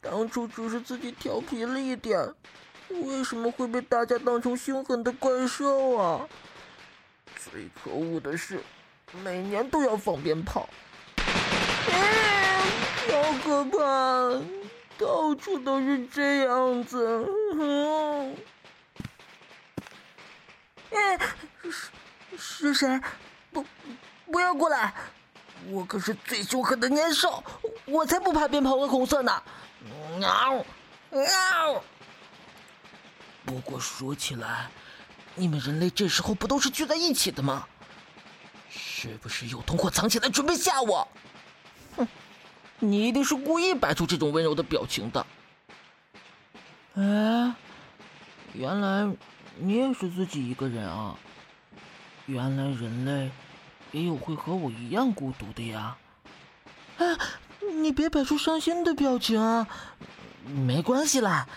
当初只是自己调皮了一点，为什么会被大家当成凶狠的怪兽啊？最可恶的是，每年都要放鞭炮，好可怕！到处都是这样子。哎，是是谁？不，不要过来！我可是最凶狠的年兽，我才不怕鞭炮和红色呢！嗷嗷！不过说起来，你们人类这时候不都是聚在一起的吗？是不是有同伙藏起来准备吓我？哼，你一定是故意摆出这种温柔的表情的。哎，原来你也是自己一个人啊！原来人类也有会和我一样孤独的呀！啊！你别摆出伤心的表情啊！没关系啦，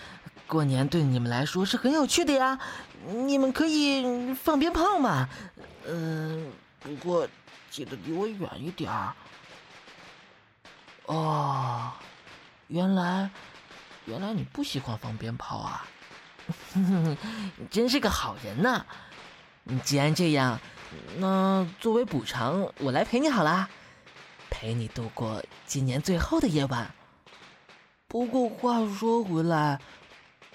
过年对你们来说是很有趣的呀，你们可以放鞭炮嘛。嗯，不过记得离我远一点儿。哦原来原来你不喜欢放鞭炮啊？哼哼哼你真是个好人呐。既然这样那作为补偿我来陪你好啦。陪你度过今年最后的夜晚。不过话说回来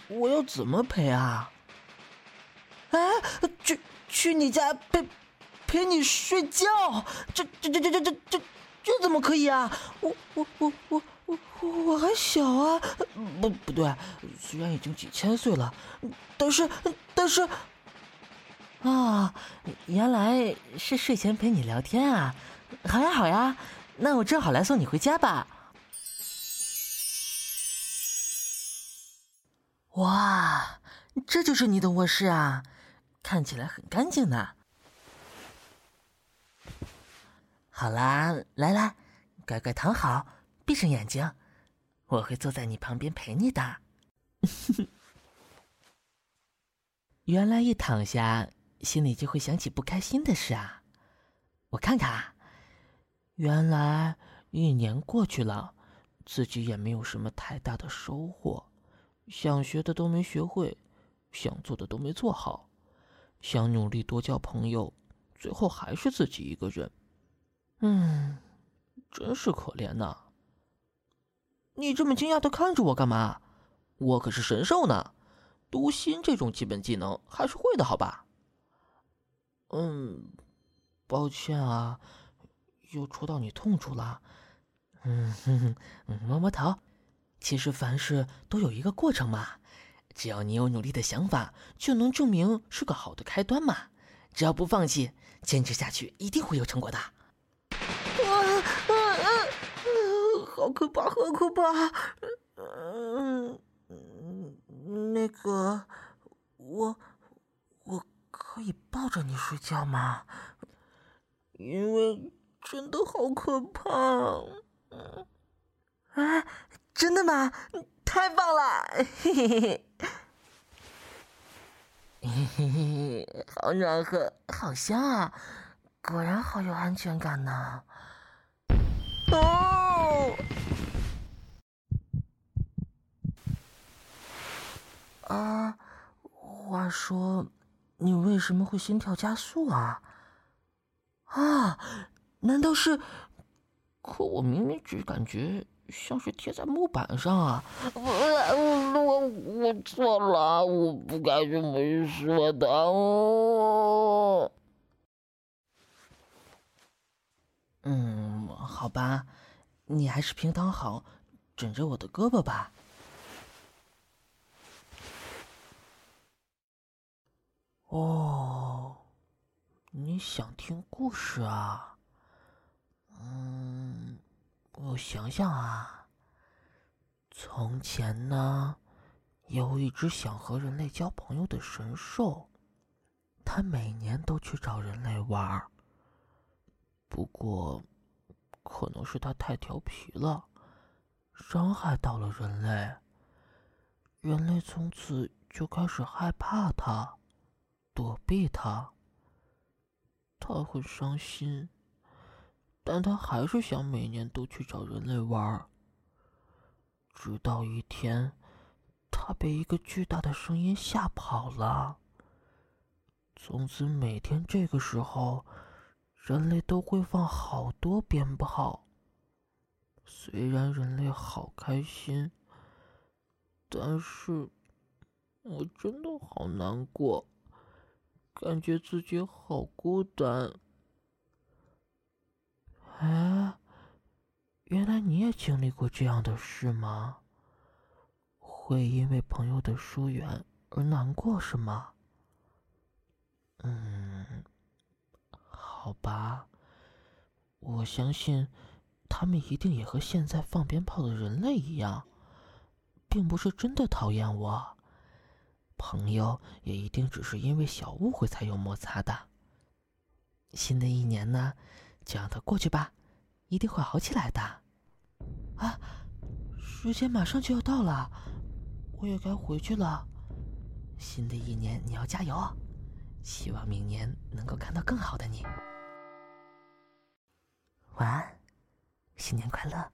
我要怎么陪啊？哎去去你家陪陪你睡觉？这这这这这这这这怎么可以啊？我我我我我我还小啊！不不对，虽然已经几千岁了，但是但是啊，原来是睡前陪你聊天啊！好呀好呀。那我正好来送你回家吧。哇，这就是你的卧室啊，看起来很干净呢。好啦，来来，乖乖躺好，闭上眼睛，我会坐在你旁边陪你的。原来一躺下，心里就会想起不开心的事啊。我看看啊。原来一年过去了，自己也没有什么太大的收获，想学的都没学会，想做的都没做好，想努力多交朋友，最后还是自己一个人。嗯，真是可怜呐。你这么惊讶的看着我干嘛？我可是神兽呢，读心这种基本技能还是会的，好吧？嗯，抱歉啊。又戳到你痛处了，嗯哼哼，摸摸头。其实凡事都有一个过程嘛，只要你有努力的想法，就能证明是个好的开端嘛。只要不放弃，坚持下去，一定会有成果的。啊啊啊！好可怕，好可怕！嗯，那个，我我可以抱着你睡觉吗？因为。真的好可怕！啊，真的吗？太棒了！嘿嘿嘿，嘿嘿嘿，好暖和，好香啊！果然好有安全感呢。哦，啊，话说，你为什么会心跳加速啊？啊！难道是？可我明明只感觉像是贴在木板上啊！我我我错了，我不该这么说的。嗯，好吧，你还是平躺好，枕着我的胳膊吧。哦，你想听故事啊？嗯，我想想啊，从前呢，有一只想和人类交朋友的神兽，它每年都去找人类玩不过，可能是它太调皮了，伤害到了人类。人类从此就开始害怕他，躲避他。他很伤心，但他还是想每年都去找人类玩。直到一天，他被一个巨大的声音吓跑了。从此，每天这个时候，人类都会放好多鞭炮。虽然人类好开心。但是，我真的好难过，感觉自己好孤单。哎，原来你也经历过这样的事吗？会因为朋友的疏远而难过是吗？嗯，好吧，我相信他们一定也和现在放鞭炮的人类一样。并不是真的讨厌我，朋友也一定只是因为小误会才有摩擦的。新的一年呢，就让它过去吧，一定会好起来的。啊，时间马上就要到了，我也该回去了。新的一年你要加油，希望明年能够看到更好的你。晚安，新年快乐。